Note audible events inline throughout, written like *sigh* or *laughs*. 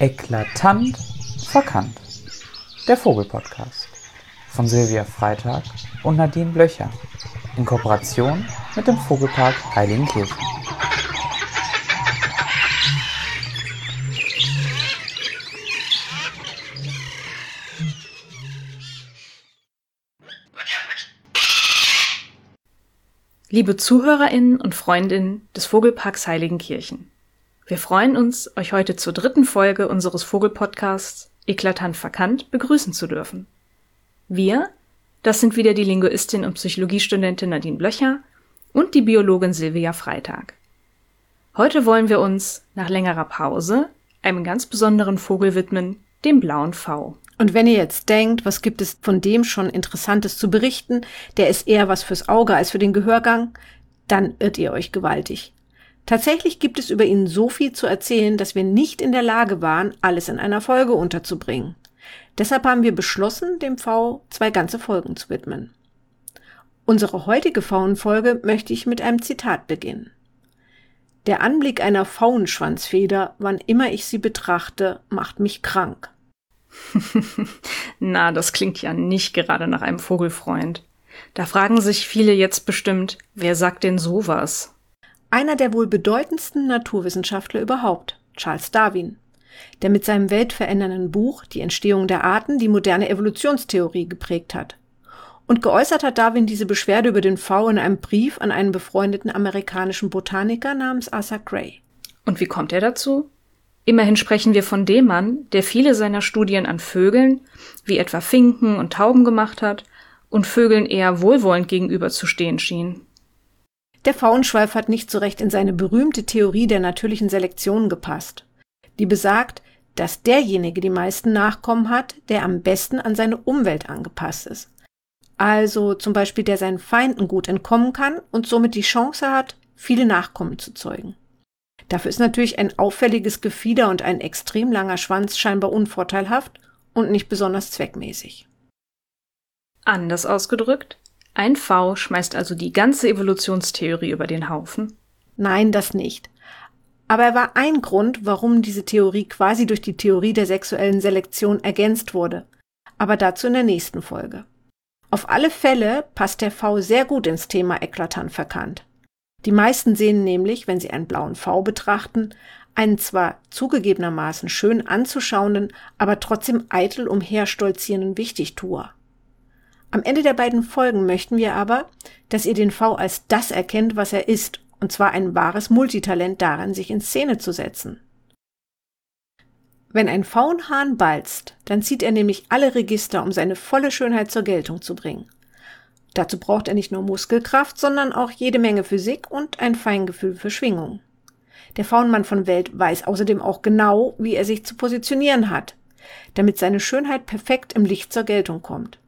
Eklatant verkannt. Der Vogelpodcast von Silvia Freitag und Nadine Blöcher in Kooperation mit dem Vogelpark Heiligenkirchen. Liebe ZuhörerInnen und Freundinnen des Vogelparks Heiligenkirchen. Wir freuen uns, euch heute zur dritten Folge unseres Vogelpodcasts Eklatant verkannt begrüßen zu dürfen. Wir, das sind wieder die Linguistin und Psychologiestudentin Nadine Blöcher und die Biologin Silvia Freitag. Heute wollen wir uns nach längerer Pause einem ganz besonderen Vogel widmen, dem blauen V. Und wenn ihr jetzt denkt, was gibt es von dem schon Interessantes zu berichten, der ist eher was fürs Auge als für den Gehörgang, dann irrt ihr euch gewaltig. Tatsächlich gibt es über ihn so viel zu erzählen, dass wir nicht in der Lage waren, alles in einer Folge unterzubringen. Deshalb haben wir beschlossen, dem V zwei ganze Folgen zu widmen. Unsere heutige Faunenfolge möchte ich mit einem Zitat beginnen. Der Anblick einer Faunenschwanzfeder, wann immer ich sie betrachte, macht mich krank. *laughs* Na, das klingt ja nicht gerade nach einem Vogelfreund. Da fragen sich viele jetzt bestimmt, wer sagt denn sowas? Einer der wohl bedeutendsten Naturwissenschaftler überhaupt, Charles Darwin, der mit seinem weltverändernden Buch Die Entstehung der Arten die moderne Evolutionstheorie geprägt hat. Und geäußert hat Darwin diese Beschwerde über den V in einem Brief an einen befreundeten amerikanischen Botaniker namens Arthur Gray. Und wie kommt er dazu? Immerhin sprechen wir von dem Mann, der viele seiner Studien an Vögeln, wie etwa Finken und Tauben gemacht hat und Vögeln eher wohlwollend gegenüber zu stehen schien. Der Faunschweif hat nicht so recht in seine berühmte Theorie der natürlichen Selektion gepasst, die besagt, dass derjenige die meisten Nachkommen hat, der am besten an seine Umwelt angepasst ist. Also zum Beispiel der seinen Feinden gut entkommen kann und somit die Chance hat, viele Nachkommen zu zeugen. Dafür ist natürlich ein auffälliges Gefieder und ein extrem langer Schwanz scheinbar unvorteilhaft und nicht besonders zweckmäßig. Anders ausgedrückt, ein V schmeißt also die ganze Evolutionstheorie über den Haufen? Nein, das nicht. Aber er war ein Grund, warum diese Theorie quasi durch die Theorie der sexuellen Selektion ergänzt wurde. Aber dazu in der nächsten Folge. Auf alle Fälle passt der V sehr gut ins Thema eklatant verkannt. Die meisten sehen nämlich, wenn sie einen blauen V betrachten, einen zwar zugegebenermaßen schön anzuschauenden, aber trotzdem eitel umherstolzierenden Wichtigtuer. Am Ende der beiden Folgen möchten wir aber, dass ihr den V als das erkennt, was er ist, und zwar ein wahres Multitalent darin, sich in Szene zu setzen. Wenn ein Faunhahn balzt, dann zieht er nämlich alle Register, um seine volle Schönheit zur Geltung zu bringen. Dazu braucht er nicht nur Muskelkraft, sondern auch jede Menge Physik und ein Feingefühl für Schwingung. Der Faunmann von Welt weiß außerdem auch genau, wie er sich zu positionieren hat, damit seine Schönheit perfekt im Licht zur Geltung kommt.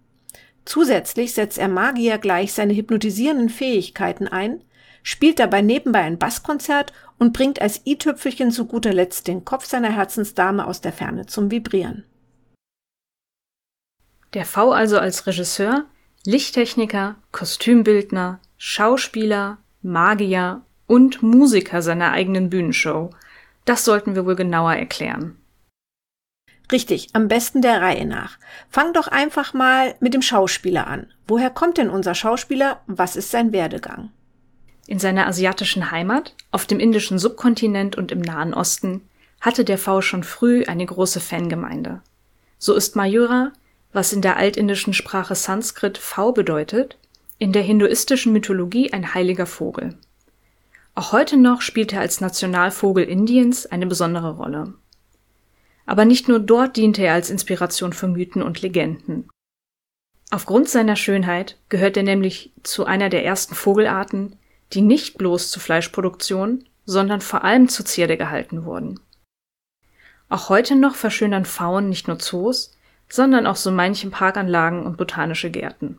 Zusätzlich setzt er Magier gleich seine hypnotisierenden Fähigkeiten ein, spielt dabei nebenbei ein Basskonzert und bringt als i-Tüpfelchen zu guter Letzt den Kopf seiner Herzensdame aus der Ferne zum Vibrieren. Der V also als Regisseur, Lichttechniker, Kostümbildner, Schauspieler, Magier und Musiker seiner eigenen Bühnenshow. Das sollten wir wohl genauer erklären. Richtig, am besten der Reihe nach. Fang doch einfach mal mit dem Schauspieler an. Woher kommt denn unser Schauspieler? Was ist sein Werdegang? In seiner asiatischen Heimat, auf dem indischen Subkontinent und im Nahen Osten hatte der V schon früh eine große Fangemeinde. So ist Mayura, was in der altindischen Sprache Sanskrit V bedeutet, in der hinduistischen Mythologie ein heiliger Vogel. Auch heute noch spielt er als Nationalvogel Indiens eine besondere Rolle. Aber nicht nur dort diente er als Inspiration für Mythen und Legenden. Aufgrund seiner Schönheit gehört er nämlich zu einer der ersten Vogelarten, die nicht bloß zur Fleischproduktion, sondern vor allem zur Zierde gehalten wurden. Auch heute noch verschönern Pfauen nicht nur Zoos, sondern auch so manchen Parkanlagen und botanische Gärten.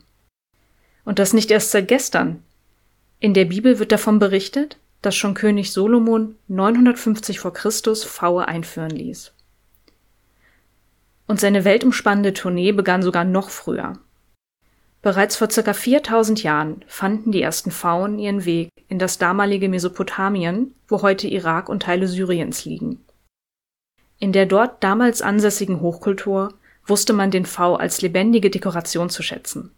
Und das nicht erst seit gestern. In der Bibel wird davon berichtet, dass schon König Solomon 950 vor Christus Pfaue einführen ließ. Und seine weltumspannende Tournee begann sogar noch früher. Bereits vor circa 4000 Jahren fanden die ersten Pfauen ihren Weg in das damalige Mesopotamien, wo heute Irak und Teile Syriens liegen. In der dort damals ansässigen Hochkultur wusste man den V als lebendige Dekoration zu schätzen.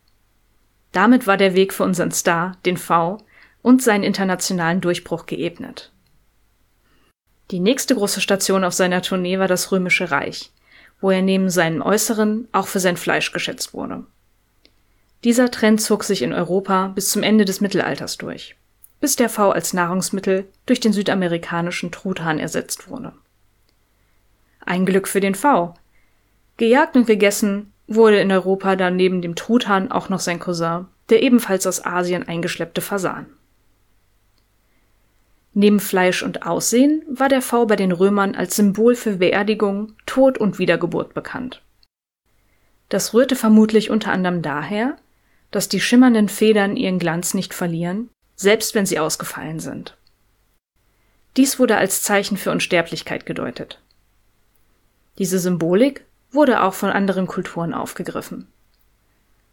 Damit war der Weg für unseren Star, den V, und seinen internationalen Durchbruch geebnet. Die nächste große Station auf seiner Tournee war das Römische Reich, wo er neben seinem Äußeren auch für sein Fleisch geschätzt wurde. Dieser Trend zog sich in Europa bis zum Ende des Mittelalters durch, bis der V als Nahrungsmittel durch den südamerikanischen Truthahn ersetzt wurde. Ein Glück für den V. Gejagt und gegessen wurde in Europa dann neben dem Truthahn auch noch sein Cousin, der ebenfalls aus Asien eingeschleppte Fasan. Neben Fleisch und Aussehen war der V bei den Römern als Symbol für Beerdigung, Tod und Wiedergeburt bekannt. Das rührte vermutlich unter anderem daher, dass die schimmernden Federn ihren Glanz nicht verlieren, selbst wenn sie ausgefallen sind. Dies wurde als Zeichen für Unsterblichkeit gedeutet. Diese Symbolik wurde auch von anderen Kulturen aufgegriffen.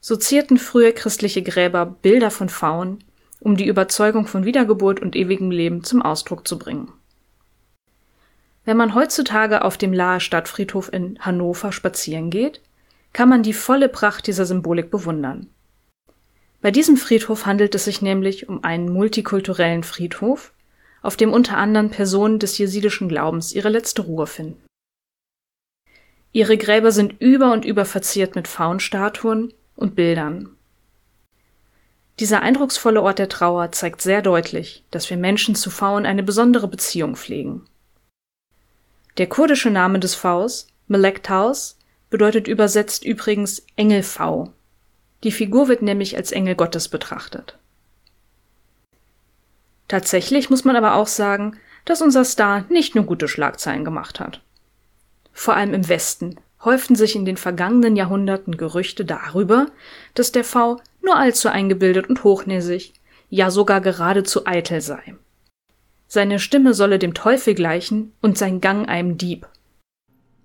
So zierten frühe christliche Gräber Bilder von Pfauen, um die Überzeugung von Wiedergeburt und ewigem Leben zum Ausdruck zu bringen. Wenn man heutzutage auf dem Laher Stadtfriedhof in Hannover spazieren geht, kann man die volle Pracht dieser Symbolik bewundern. Bei diesem Friedhof handelt es sich nämlich um einen multikulturellen Friedhof, auf dem unter anderem Personen des jesidischen Glaubens ihre letzte Ruhe finden. Ihre Gräber sind über und über verziert mit Faunstatuen und Bildern. Dieser eindrucksvolle Ort der Trauer zeigt sehr deutlich, dass wir Menschen zu Pfauen eine besondere Beziehung pflegen. Der kurdische Name des Pfaus, Melek Taus, bedeutet übersetzt übrigens Engel V. Die Figur wird nämlich als Engel Gottes betrachtet. Tatsächlich muss man aber auch sagen, dass unser Star nicht nur gute Schlagzeilen gemacht hat. Vor allem im Westen häuften sich in den vergangenen Jahrhunderten Gerüchte darüber, dass der V nur allzu eingebildet und hochnäsig, ja sogar geradezu eitel sei. Seine Stimme solle dem Teufel gleichen und sein Gang einem Dieb.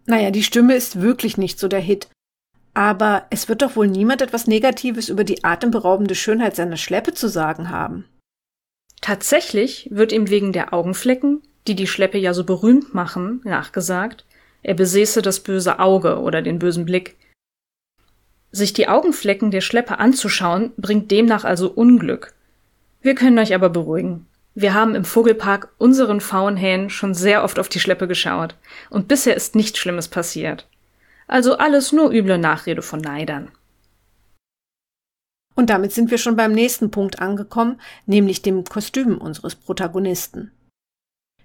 Naja, die Stimme ist wirklich nicht so der Hit. Aber es wird doch wohl niemand etwas Negatives über die atemberaubende Schönheit seiner Schleppe zu sagen haben. Tatsächlich wird ihm wegen der Augenflecken, die die Schleppe ja so berühmt machen, nachgesagt, er besäße das böse Auge oder den bösen Blick. Sich die Augenflecken der Schleppe anzuschauen, bringt demnach also Unglück. Wir können euch aber beruhigen. Wir haben im Vogelpark unseren Faunhähnen schon sehr oft auf die Schleppe geschaut, und bisher ist nichts Schlimmes passiert. Also alles nur üble Nachrede von Neidern. Und damit sind wir schon beim nächsten Punkt angekommen, nämlich dem Kostüm unseres Protagonisten.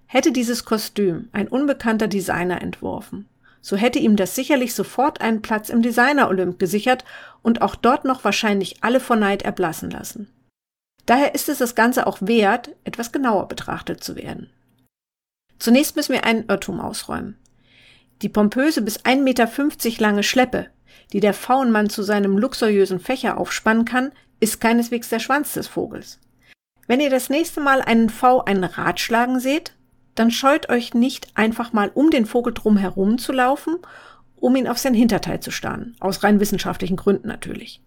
Hätte dieses Kostüm ein unbekannter Designer entworfen, so hätte ihm das sicherlich sofort einen Platz im Designer-Olymp gesichert und auch dort noch wahrscheinlich alle vor Neid erblassen lassen. Daher ist es das Ganze auch wert, etwas genauer betrachtet zu werden. Zunächst müssen wir einen Irrtum ausräumen. Die pompöse bis 1,50 Meter lange Schleppe, die der Faunmann zu seinem luxuriösen Fächer aufspannen kann, ist keineswegs der Schwanz des Vogels. Wenn ihr das nächste Mal einen V einen Rad schlagen seht, dann scheut euch nicht einfach mal um den Vogel drum herum zu laufen, um ihn auf sein Hinterteil zu starren. Aus rein wissenschaftlichen Gründen natürlich.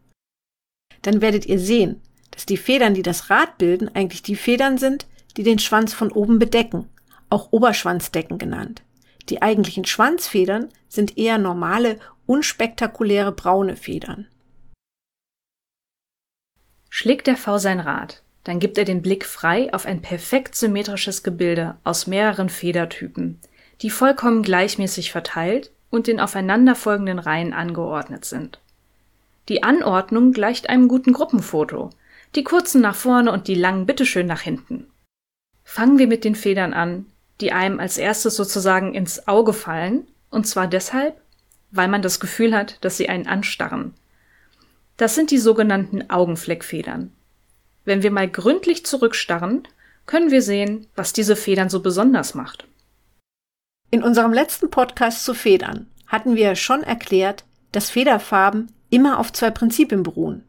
Dann werdet ihr sehen, dass die Federn, die das Rad bilden, eigentlich die Federn sind, die den Schwanz von oben bedecken, auch Oberschwanzdecken genannt. Die eigentlichen Schwanzfedern sind eher normale, unspektakuläre braune Federn. Schlägt der V sein Rad, dann gibt er den Blick frei auf ein perfekt symmetrisches Gebilde aus mehreren Federtypen, die vollkommen gleichmäßig verteilt und in aufeinanderfolgenden Reihen angeordnet sind. Die Anordnung gleicht einem guten Gruppenfoto, die kurzen nach vorne und die langen bitteschön nach hinten. Fangen wir mit den Federn an, die einem als erstes sozusagen ins Auge fallen, und zwar deshalb, weil man das Gefühl hat, dass sie einen anstarren. Das sind die sogenannten Augenfleckfedern. Wenn wir mal gründlich zurückstarren, können wir sehen, was diese Federn so besonders macht. In unserem letzten Podcast zu Federn hatten wir schon erklärt, dass Federfarben immer auf zwei Prinzipien beruhen.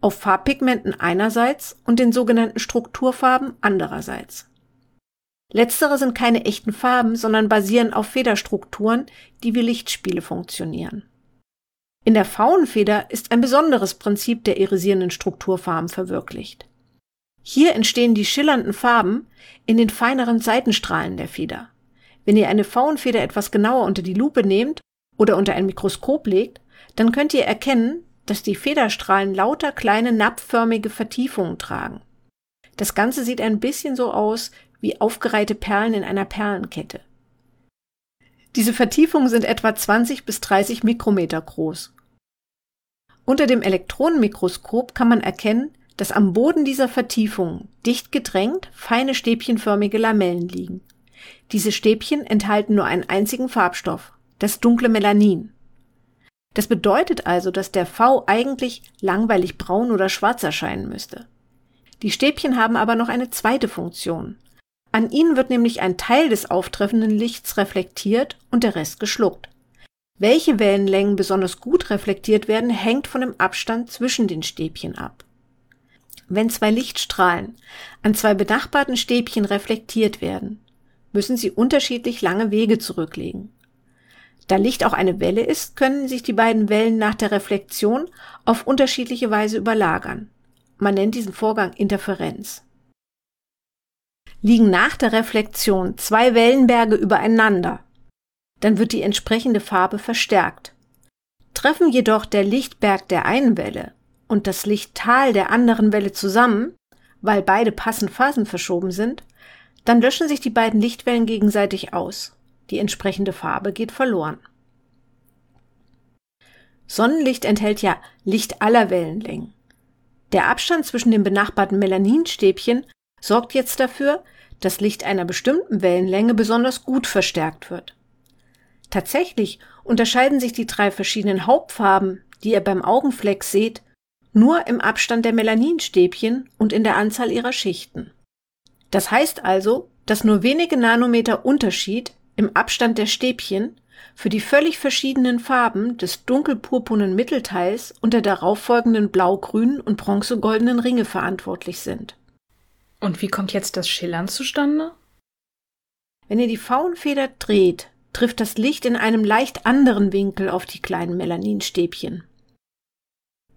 Auf Farbpigmenten einerseits und den sogenannten Strukturfarben andererseits. Letztere sind keine echten Farben, sondern basieren auf Federstrukturen, die wie Lichtspiele funktionieren. In der Faunfeder ist ein besonderes Prinzip der irisierenden Strukturfarben verwirklicht. Hier entstehen die schillernden Farben in den feineren Seitenstrahlen der Feder. Wenn ihr eine Faunfeder etwas genauer unter die Lupe nehmt oder unter ein Mikroskop legt, dann könnt ihr erkennen, dass die Federstrahlen lauter kleine napfförmige Vertiefungen tragen. Das Ganze sieht ein bisschen so aus wie aufgereihte Perlen in einer Perlenkette. Diese Vertiefungen sind etwa 20 bis 30 Mikrometer groß. Unter dem Elektronenmikroskop kann man erkennen, dass am Boden dieser Vertiefungen dicht gedrängt feine stäbchenförmige Lamellen liegen. Diese Stäbchen enthalten nur einen einzigen Farbstoff, das dunkle Melanin. Das bedeutet also, dass der V eigentlich langweilig braun oder schwarz erscheinen müsste. Die Stäbchen haben aber noch eine zweite Funktion. An ihnen wird nämlich ein Teil des auftreffenden Lichts reflektiert und der Rest geschluckt. Welche Wellenlängen besonders gut reflektiert werden, hängt von dem Abstand zwischen den Stäbchen ab. Wenn zwei Lichtstrahlen an zwei benachbarten Stäbchen reflektiert werden, müssen sie unterschiedlich lange Wege zurücklegen. Da Licht auch eine Welle ist, können sich die beiden Wellen nach der Reflexion auf unterschiedliche Weise überlagern. Man nennt diesen Vorgang Interferenz. Liegen nach der Reflexion zwei Wellenberge übereinander, dann wird die entsprechende Farbe verstärkt. Treffen jedoch der Lichtberg der einen Welle und das Lichttal der anderen Welle zusammen, weil beide passend Phasen verschoben sind, dann löschen sich die beiden Lichtwellen gegenseitig aus. Die entsprechende Farbe geht verloren. Sonnenlicht enthält ja Licht aller Wellenlängen. Der Abstand zwischen den benachbarten Melaninstäbchen sorgt jetzt dafür, dass Licht einer bestimmten Wellenlänge besonders gut verstärkt wird. Tatsächlich unterscheiden sich die drei verschiedenen Hauptfarben, die ihr beim Augenfleck seht, nur im Abstand der Melaninstäbchen und in der Anzahl ihrer Schichten. Das heißt also, dass nur wenige Nanometer Unterschied im Abstand der Stäbchen für die völlig verschiedenen Farben des dunkelpurpurnen Mittelteils und der darauffolgenden blau-grünen und bronzegoldenen Ringe verantwortlich sind. Und wie kommt jetzt das Schillern zustande? Wenn ihr die Faunfeder dreht, trifft das Licht in einem leicht anderen Winkel auf die kleinen Melaninstäbchen.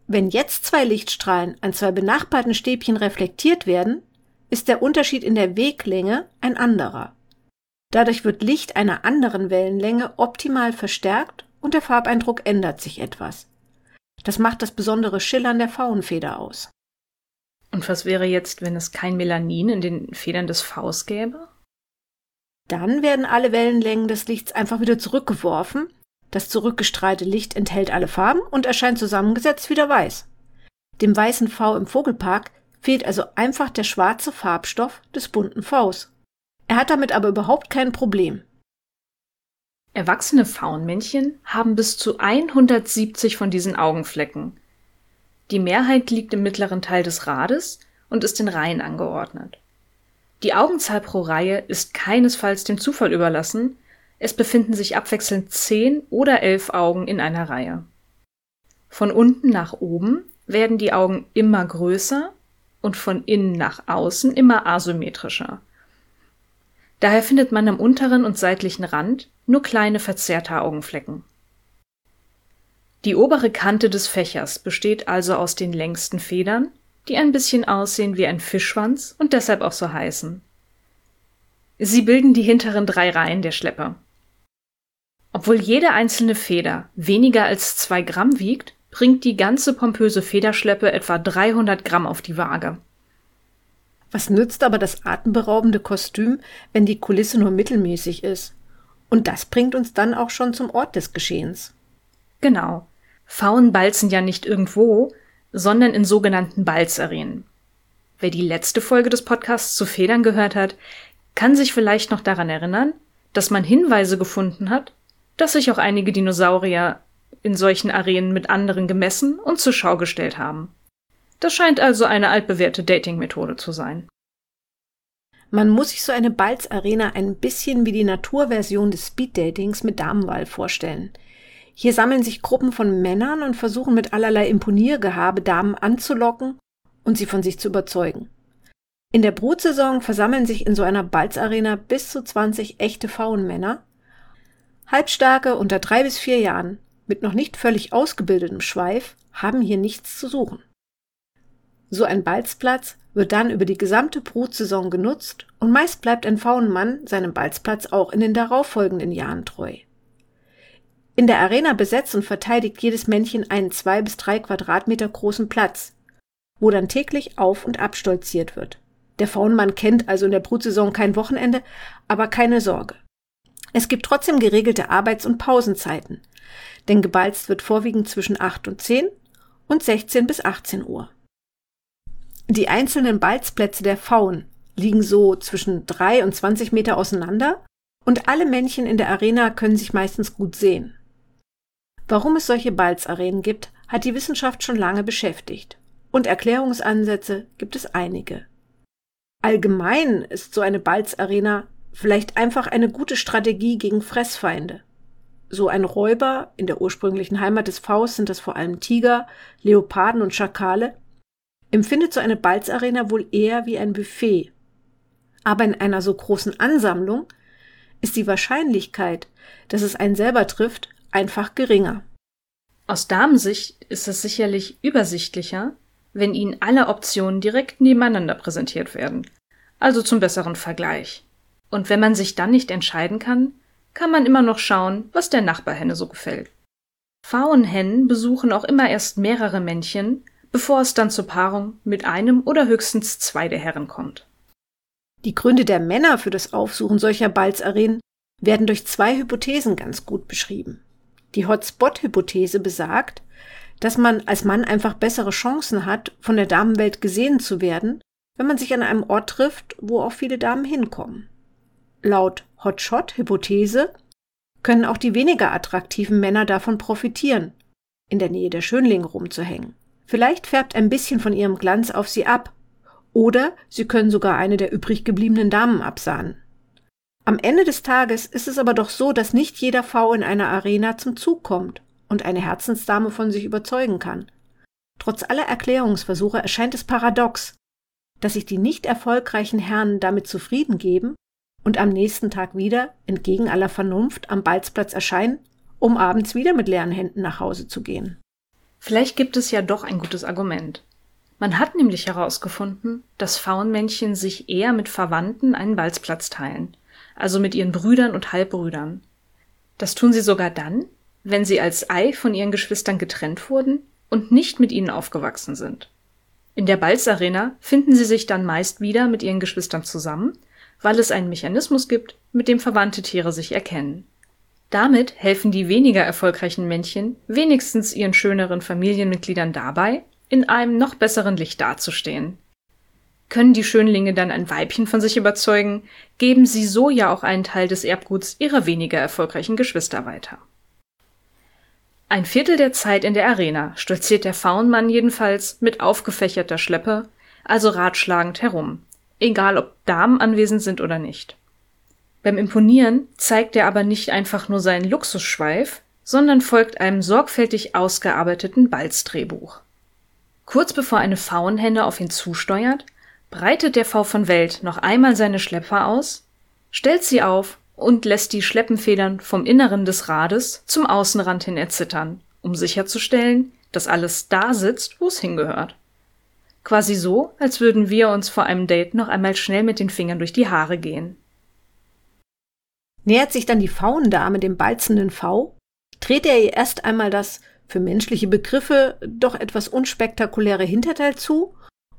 Wenn jetzt zwei Lichtstrahlen an zwei benachbarten Stäbchen reflektiert werden, ist der Unterschied in der Weglänge ein anderer. Dadurch wird Licht einer anderen Wellenlänge optimal verstärkt und der Farbeindruck ändert sich etwas. Das macht das besondere Schillern der Faunfeder aus. Und was wäre jetzt, wenn es kein Melanin in den Federn des Vs gäbe? Dann werden alle Wellenlängen des Lichts einfach wieder zurückgeworfen. Das zurückgestrahlte Licht enthält alle Farben und erscheint zusammengesetzt wieder weiß. Dem weißen V im Vogelpark fehlt also einfach der schwarze Farbstoff des bunten Vs. Er hat damit aber überhaupt kein Problem. Erwachsene Faunmännchen haben bis zu 170 von diesen Augenflecken. Die Mehrheit liegt im mittleren Teil des Rades und ist in Reihen angeordnet. Die Augenzahl pro Reihe ist keinesfalls dem Zufall überlassen, es befinden sich abwechselnd zehn oder elf Augen in einer Reihe. Von unten nach oben werden die Augen immer größer und von innen nach außen immer asymmetrischer. Daher findet man am unteren und seitlichen Rand nur kleine verzerrte Augenflecken. Die obere Kante des Fächers besteht also aus den längsten Federn die ein bisschen aussehen wie ein Fischschwanz und deshalb auch so heißen. Sie bilden die hinteren drei Reihen der Schleppe. Obwohl jede einzelne Feder weniger als zwei Gramm wiegt, bringt die ganze pompöse Federschleppe etwa 300 Gramm auf die Waage. Was nützt aber das atemberaubende Kostüm, wenn die Kulisse nur mittelmäßig ist? Und das bringt uns dann auch schon zum Ort des Geschehens. Genau. Pfauen balzen ja nicht irgendwo, sondern in sogenannten Balzarenen. Wer die letzte Folge des Podcasts zu Federn gehört hat, kann sich vielleicht noch daran erinnern, dass man Hinweise gefunden hat, dass sich auch einige Dinosaurier in solchen Arenen mit anderen gemessen und zur Schau gestellt haben. Das scheint also eine altbewährte Dating-Methode zu sein. Man muss sich so eine Balzarena ein bisschen wie die Naturversion des Speeddatings mit Damenwahl vorstellen – hier sammeln sich Gruppen von Männern und versuchen mit allerlei Imponiergehabe Damen anzulocken und sie von sich zu überzeugen. In der Brutsaison versammeln sich in so einer Balzarena bis zu 20 echte Faunmänner. Halbstarke unter drei bis vier Jahren mit noch nicht völlig ausgebildetem Schweif haben hier nichts zu suchen. So ein Balzplatz wird dann über die gesamte Brutsaison genutzt und meist bleibt ein Faunenmann seinem Balzplatz auch in den darauffolgenden Jahren treu. In der Arena besetzt und verteidigt jedes Männchen einen zwei bis drei Quadratmeter großen Platz, wo dann täglich auf und abstolziert wird. Der Faunenmann kennt also in der Brutsaison kein Wochenende, aber keine Sorge. Es gibt trotzdem geregelte Arbeits- und Pausenzeiten, denn gebalzt wird vorwiegend zwischen 8 und 10 und 16 bis 18 Uhr. Die einzelnen Balzplätze der Pfauen liegen so zwischen 3 und 20 Meter auseinander und alle Männchen in der Arena können sich meistens gut sehen. Warum es solche Balzarenen gibt, hat die Wissenschaft schon lange beschäftigt und Erklärungsansätze gibt es einige. Allgemein ist so eine Balzarena vielleicht einfach eine gute Strategie gegen Fressfeinde. So ein Räuber, in der ursprünglichen Heimat des Faust sind das vor allem Tiger, Leoparden und Schakale, empfindet so eine Balzarena wohl eher wie ein Buffet. Aber in einer so großen Ansammlung ist die Wahrscheinlichkeit, dass es einen selber trifft, einfach geringer. Aus Damensicht ist es sicherlich übersichtlicher, wenn Ihnen alle Optionen direkt nebeneinander präsentiert werden, also zum besseren Vergleich. Und wenn man sich dann nicht entscheiden kann, kann man immer noch schauen, was der Nachbarhenne so gefällt. Pfauenhennen besuchen auch immer erst mehrere Männchen, bevor es dann zur Paarung mit einem oder höchstens zwei der Herren kommt. Die Gründe der Männer für das Aufsuchen solcher Balzarenen werden durch zwei Hypothesen ganz gut beschrieben. Die Hotspot-Hypothese besagt, dass man als Mann einfach bessere Chancen hat, von der Damenwelt gesehen zu werden, wenn man sich an einem Ort trifft, wo auch viele Damen hinkommen. Laut Hotshot-Hypothese können auch die weniger attraktiven Männer davon profitieren, in der Nähe der Schönlinge rumzuhängen. Vielleicht färbt ein bisschen von ihrem Glanz auf sie ab. Oder sie können sogar eine der übrig gebliebenen Damen absahnen. Am Ende des Tages ist es aber doch so, dass nicht jeder V in einer Arena zum Zug kommt und eine Herzensdame von sich überzeugen kann. Trotz aller Erklärungsversuche erscheint es paradox, dass sich die nicht erfolgreichen Herren damit zufrieden geben und am nächsten Tag wieder, entgegen aller Vernunft, am Balzplatz erscheinen, um abends wieder mit leeren Händen nach Hause zu gehen. Vielleicht gibt es ja doch ein gutes Argument. Man hat nämlich herausgefunden, dass Faunmännchen sich eher mit Verwandten einen Balzplatz teilen, also mit ihren Brüdern und Halbbrüdern. Das tun sie sogar dann, wenn sie als Ei von ihren Geschwistern getrennt wurden und nicht mit ihnen aufgewachsen sind. In der Balzarena finden sie sich dann meist wieder mit ihren Geschwistern zusammen, weil es einen Mechanismus gibt, mit dem verwandte Tiere sich erkennen. Damit helfen die weniger erfolgreichen Männchen wenigstens ihren schöneren Familienmitgliedern dabei, in einem noch besseren Licht dazustehen. Können die Schönlinge dann ein Weibchen von sich überzeugen, geben sie so ja auch einen Teil des Erbguts ihrer weniger erfolgreichen Geschwister weiter. Ein Viertel der Zeit in der Arena stolziert der Faunmann jedenfalls mit aufgefächerter Schleppe, also ratschlagend herum, egal ob Damen anwesend sind oder nicht. Beim Imponieren zeigt er aber nicht einfach nur seinen Luxusschweif, sondern folgt einem sorgfältig ausgearbeiteten Balzdrehbuch. Kurz bevor eine Faunhenne auf ihn zusteuert, breitet der V von Welt noch einmal seine Schlepper aus, stellt sie auf und lässt die Schleppenfedern vom Inneren des Rades zum Außenrand hin erzittern, um sicherzustellen, dass alles da sitzt, wo es hingehört. Quasi so, als würden wir uns vor einem Date noch einmal schnell mit den Fingern durch die Haare gehen. Nähert sich dann die Faundame dem balzenden V, dreht er ihr erst einmal das für menschliche Begriffe doch etwas unspektakuläre Hinterteil zu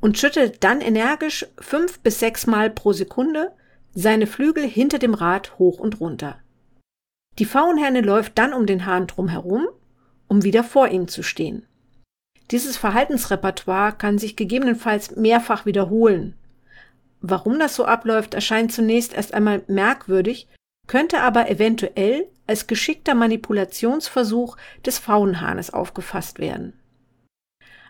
und schüttelt dann energisch fünf bis sechs Mal pro Sekunde seine Flügel hinter dem Rad hoch und runter. Die Faunherne läuft dann um den Hahn drum herum, um wieder vor ihm zu stehen. Dieses Verhaltensrepertoire kann sich gegebenenfalls mehrfach wiederholen. Warum das so abläuft, erscheint zunächst erst einmal merkwürdig, könnte aber eventuell als geschickter Manipulationsversuch des Faunhahnes aufgefasst werden.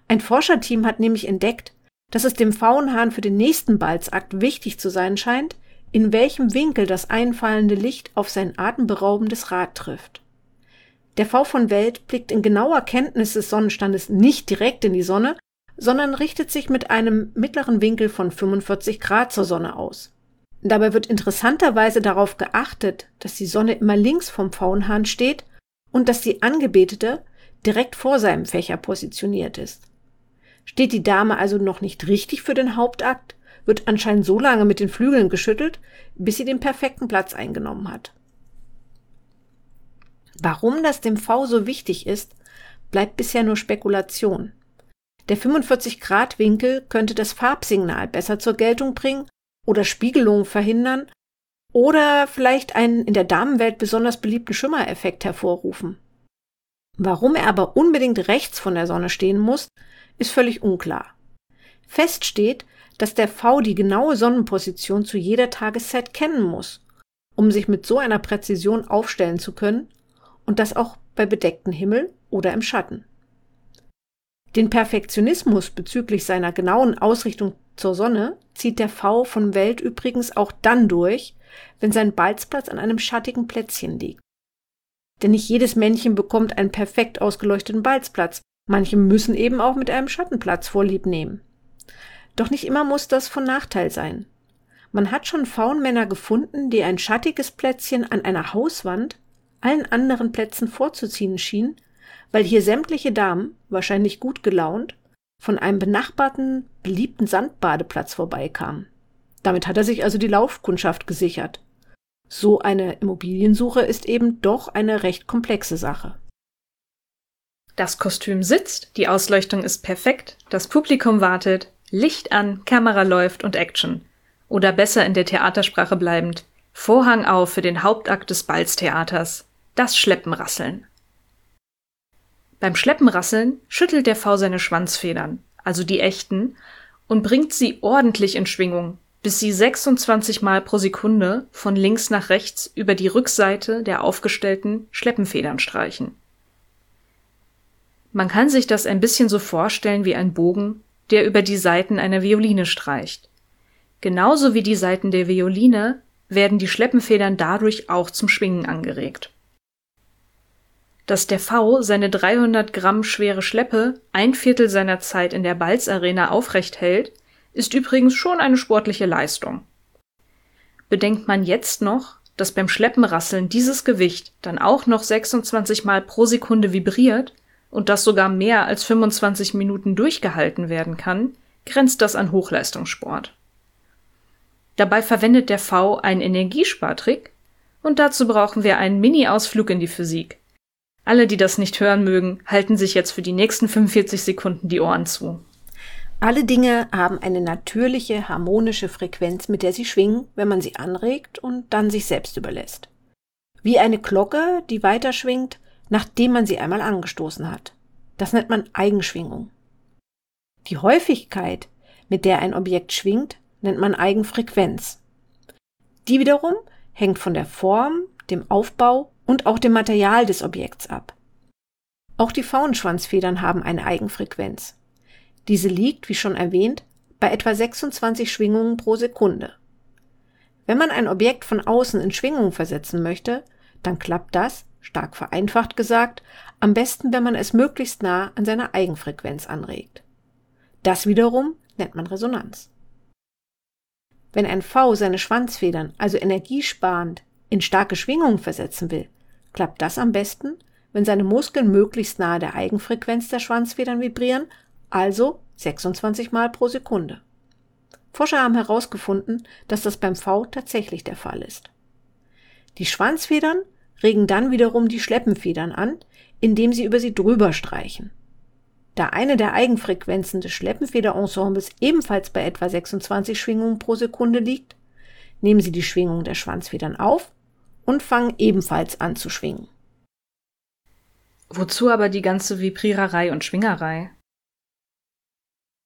Ein Forscherteam hat nämlich entdeckt, dass es dem Faunhahn für den nächsten Balzakt wichtig zu sein scheint, in welchem Winkel das einfallende Licht auf sein atemberaubendes Rad trifft. Der V von Welt blickt in genauer Kenntnis des Sonnenstandes nicht direkt in die Sonne, sondern richtet sich mit einem mittleren Winkel von 45 Grad zur Sonne aus. Dabei wird interessanterweise darauf geachtet, dass die Sonne immer links vom Faunhahn steht und dass die Angebetete direkt vor seinem Fächer positioniert ist. Steht die Dame also noch nicht richtig für den Hauptakt, wird anscheinend so lange mit den Flügeln geschüttelt, bis sie den perfekten Platz eingenommen hat. Warum das dem V so wichtig ist, bleibt bisher nur Spekulation. Der 45-Grad-Winkel könnte das Farbsignal besser zur Geltung bringen oder Spiegelungen verhindern oder vielleicht einen in der Damenwelt besonders beliebten Schimmereffekt hervorrufen. Warum er aber unbedingt rechts von der Sonne stehen muss, ist völlig unklar. Fest steht, dass der V die genaue Sonnenposition zu jeder Tageszeit kennen muss, um sich mit so einer Präzision aufstellen zu können und das auch bei bedecktem Himmel oder im Schatten. Den Perfektionismus bezüglich seiner genauen Ausrichtung zur Sonne zieht der V von Welt übrigens auch dann durch, wenn sein Balzplatz an einem schattigen Plätzchen liegt. Denn nicht jedes Männchen bekommt einen perfekt ausgeleuchteten Balzplatz. Manche müssen eben auch mit einem Schattenplatz vorlieb nehmen. Doch nicht immer muss das von Nachteil sein. Man hat schon Faunmänner gefunden, die ein schattiges Plätzchen an einer Hauswand allen anderen Plätzen vorzuziehen schien, weil hier sämtliche Damen, wahrscheinlich gut gelaunt, von einem benachbarten, beliebten Sandbadeplatz vorbeikamen. Damit hat er sich also die Laufkundschaft gesichert. So eine Immobiliensuche ist eben doch eine recht komplexe Sache. Das Kostüm sitzt, die Ausleuchtung ist perfekt, das Publikum wartet, Licht an, Kamera läuft und Action. Oder besser in der Theatersprache bleibend, Vorhang auf für den Hauptakt des Balztheaters, das Schleppenrasseln. Beim Schleppenrasseln schüttelt der V seine Schwanzfedern, also die echten, und bringt sie ordentlich in Schwingung, bis sie 26 Mal pro Sekunde von links nach rechts über die Rückseite der aufgestellten Schleppenfedern streichen. Man kann sich das ein bisschen so vorstellen wie ein Bogen, der über die Saiten einer Violine streicht. Genauso wie die Saiten der Violine werden die Schleppenfedern dadurch auch zum Schwingen angeregt. Dass der V seine 300 Gramm schwere Schleppe ein Viertel seiner Zeit in der Balzarena aufrecht hält, ist übrigens schon eine sportliche Leistung. Bedenkt man jetzt noch, dass beim Schleppenrasseln dieses Gewicht dann auch noch 26 Mal pro Sekunde vibriert und das sogar mehr als 25 Minuten durchgehalten werden kann, grenzt das an Hochleistungssport. Dabei verwendet der V einen Energiespartrick und dazu brauchen wir einen Mini-Ausflug in die Physik. Alle, die das nicht hören mögen, halten sich jetzt für die nächsten 45 Sekunden die Ohren zu. Alle Dinge haben eine natürliche, harmonische Frequenz, mit der sie schwingen, wenn man sie anregt und dann sich selbst überlässt. Wie eine Glocke, die weiter schwingt, nachdem man sie einmal angestoßen hat. Das nennt man Eigenschwingung. Die Häufigkeit, mit der ein Objekt schwingt, nennt man Eigenfrequenz. Die wiederum hängt von der Form, dem Aufbau und auch dem Material des Objekts ab. Auch die Faunschwanzfedern haben eine Eigenfrequenz. Diese liegt, wie schon erwähnt, bei etwa 26 Schwingungen pro Sekunde. Wenn man ein Objekt von außen in Schwingung versetzen möchte, dann klappt das, stark vereinfacht gesagt, am besten, wenn man es möglichst nah an seiner Eigenfrequenz anregt. Das wiederum nennt man Resonanz. Wenn ein V seine Schwanzfedern also energiesparend in starke Schwingungen versetzen will, klappt das am besten, wenn seine Muskeln möglichst nahe der Eigenfrequenz der Schwanzfedern vibrieren also 26 Mal pro Sekunde. Forscher haben herausgefunden, dass das beim V tatsächlich der Fall ist. Die Schwanzfedern regen dann wiederum die Schleppenfedern an, indem sie über sie drüber streichen. Da eine der Eigenfrequenzen des Schleppenfederensembles ebenfalls bei etwa 26 Schwingungen pro Sekunde liegt, nehmen sie die Schwingung der Schwanzfedern auf und fangen ebenfalls an zu schwingen. Wozu aber die ganze Vibriererei und Schwingerei?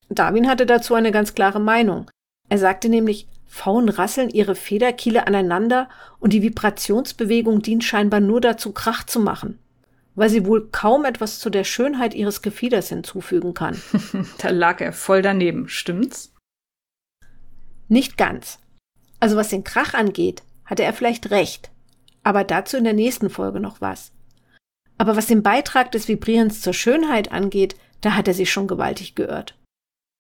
Darwin hatte dazu eine ganz klare Meinung. Er sagte nämlich, Pfauen rasseln ihre Federkiele aneinander und die Vibrationsbewegung dient scheinbar nur dazu, Krach zu machen, weil sie wohl kaum etwas zu der Schönheit ihres Gefieders hinzufügen kann. *laughs* da lag er voll daneben, stimmt's? Nicht ganz. Also was den Krach angeht, hatte er vielleicht recht, aber dazu in der nächsten Folge noch was. Aber was den Beitrag des Vibrierens zur Schönheit angeht, da hat er sich schon gewaltig geirrt.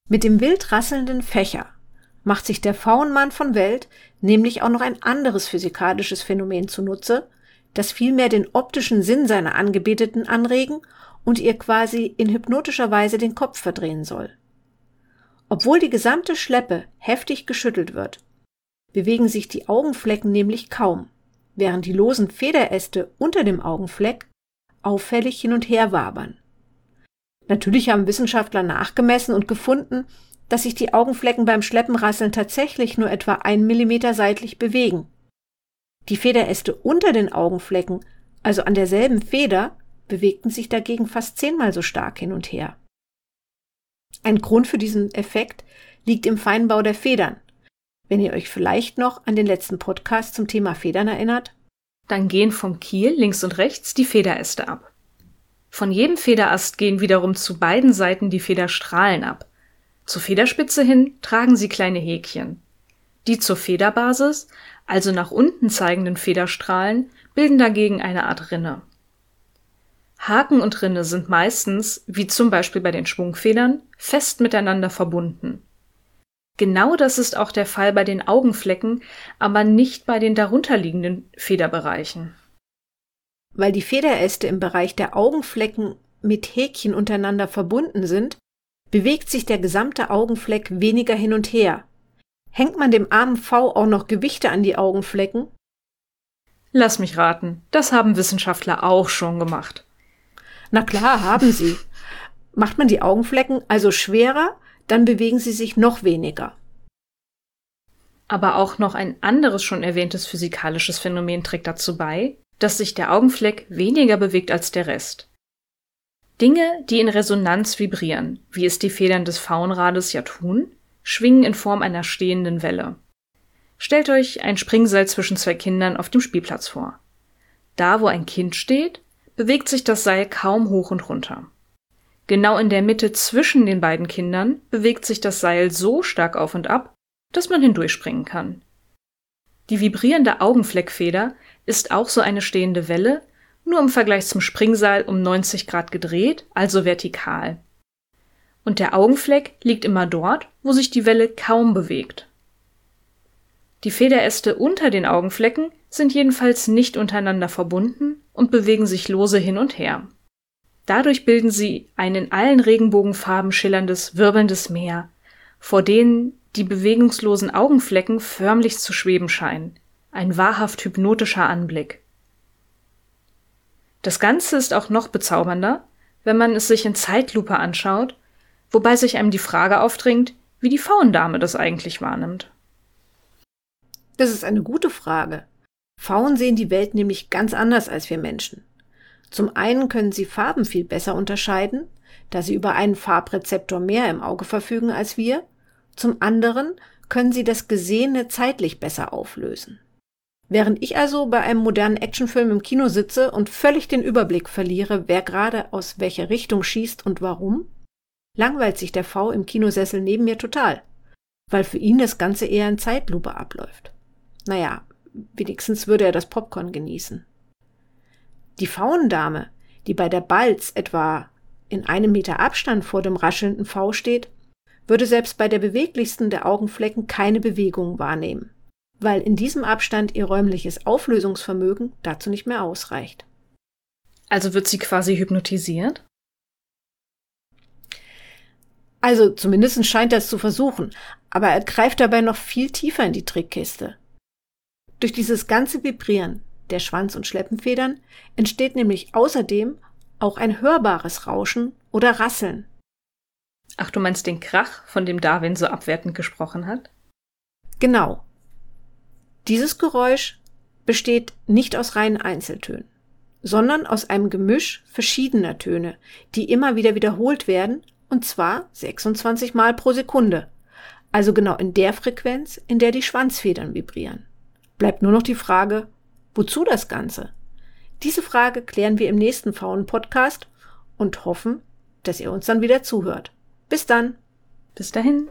Mit dem wild rasselnden Fächer macht sich der Faunmann von Welt nämlich auch noch ein anderes physikalisches Phänomen zunutze, das vielmehr den optischen Sinn seiner Angebeteten anregen und ihr quasi in hypnotischer Weise den Kopf verdrehen soll. Obwohl die gesamte Schleppe heftig geschüttelt wird, bewegen sich die Augenflecken nämlich kaum, während die losen Federäste unter dem Augenfleck auffällig hin und her wabern. Natürlich haben Wissenschaftler nachgemessen und gefunden, dass sich die Augenflecken beim Schleppenrasseln tatsächlich nur etwa ein Millimeter seitlich bewegen. Die Federäste unter den Augenflecken, also an derselben Feder, bewegten sich dagegen fast zehnmal so stark hin und her. Ein Grund für diesen Effekt liegt im Feinbau der Federn. Wenn ihr euch vielleicht noch an den letzten Podcast zum Thema Federn erinnert, dann gehen vom Kiel links und rechts die Federäste ab. Von jedem Federast gehen wiederum zu beiden Seiten die Federstrahlen ab. Zur Federspitze hin tragen sie kleine Häkchen. Die zur Federbasis, also nach unten zeigenden Federstrahlen, bilden dagegen eine Art Rinne. Haken und Rinne sind meistens, wie zum Beispiel bei den Schwungfedern, fest miteinander verbunden. Genau das ist auch der Fall bei den Augenflecken, aber nicht bei den darunterliegenden Federbereichen. Weil die Federäste im Bereich der Augenflecken mit Häkchen untereinander verbunden sind, bewegt sich der gesamte Augenfleck weniger hin und her. Hängt man dem armen V auch noch Gewichte an die Augenflecken? Lass mich raten, das haben Wissenschaftler auch schon gemacht. Na klar, haben sie. Macht man die Augenflecken also schwerer, dann bewegen sie sich noch weniger. Aber auch noch ein anderes schon erwähntes physikalisches Phänomen trägt dazu bei, dass sich der Augenfleck weniger bewegt als der Rest. Dinge, die in Resonanz vibrieren, wie es die Federn des Faunrades ja tun, schwingen in Form einer stehenden Welle. Stellt euch ein Springseil zwischen zwei Kindern auf dem Spielplatz vor. Da, wo ein Kind steht, bewegt sich das Seil kaum hoch und runter. Genau in der Mitte zwischen den beiden Kindern bewegt sich das Seil so stark auf und ab, dass man hindurchspringen kann. Die vibrierende Augenfleckfeder ist auch so eine stehende Welle, nur im Vergleich zum Springseil um 90 Grad gedreht, also vertikal. Und der Augenfleck liegt immer dort, wo sich die Welle kaum bewegt. Die Federäste unter den Augenflecken sind jedenfalls nicht untereinander verbunden und bewegen sich lose hin und her. Dadurch bilden sie ein in allen Regenbogenfarben schillerndes, wirbelndes Meer, vor denen die bewegungslosen Augenflecken förmlich zu schweben scheinen. Ein wahrhaft hypnotischer Anblick. Das Ganze ist auch noch bezaubernder, wenn man es sich in Zeitlupe anschaut, wobei sich einem die Frage aufdringt, wie die Faundame das eigentlich wahrnimmt. Das ist eine gute Frage. Pfauen sehen die Welt nämlich ganz anders als wir Menschen. Zum einen können sie Farben viel besser unterscheiden, da sie über einen Farbrezeptor mehr im Auge verfügen als wir. Zum anderen können sie das Gesehene zeitlich besser auflösen. Während ich also bei einem modernen Actionfilm im Kino sitze und völlig den Überblick verliere, wer gerade aus welcher Richtung schießt und warum, langweilt sich der V im Kinosessel neben mir total, weil für ihn das Ganze eher in Zeitlupe abläuft. Naja, wenigstens würde er das Popcorn genießen. Die Faunendame, die bei der Balz etwa in einem Meter Abstand vor dem raschelnden V steht, würde selbst bei der beweglichsten der Augenflecken keine Bewegung wahrnehmen weil in diesem Abstand ihr räumliches Auflösungsvermögen dazu nicht mehr ausreicht. Also wird sie quasi hypnotisiert? Also zumindest scheint er es zu versuchen, aber er greift dabei noch viel tiefer in die Trickkiste. Durch dieses ganze Vibrieren der Schwanz- und Schleppenfedern entsteht nämlich außerdem auch ein hörbares Rauschen oder Rasseln. Ach, du meinst den Krach, von dem Darwin so abwertend gesprochen hat? Genau. Dieses Geräusch besteht nicht aus reinen Einzeltönen, sondern aus einem Gemisch verschiedener Töne, die immer wieder wiederholt werden, und zwar 26 Mal pro Sekunde, also genau in der Frequenz, in der die Schwanzfedern vibrieren. Bleibt nur noch die Frage, wozu das Ganze? Diese Frage klären wir im nächsten Faun-Podcast und hoffen, dass ihr uns dann wieder zuhört. Bis dann. Bis dahin.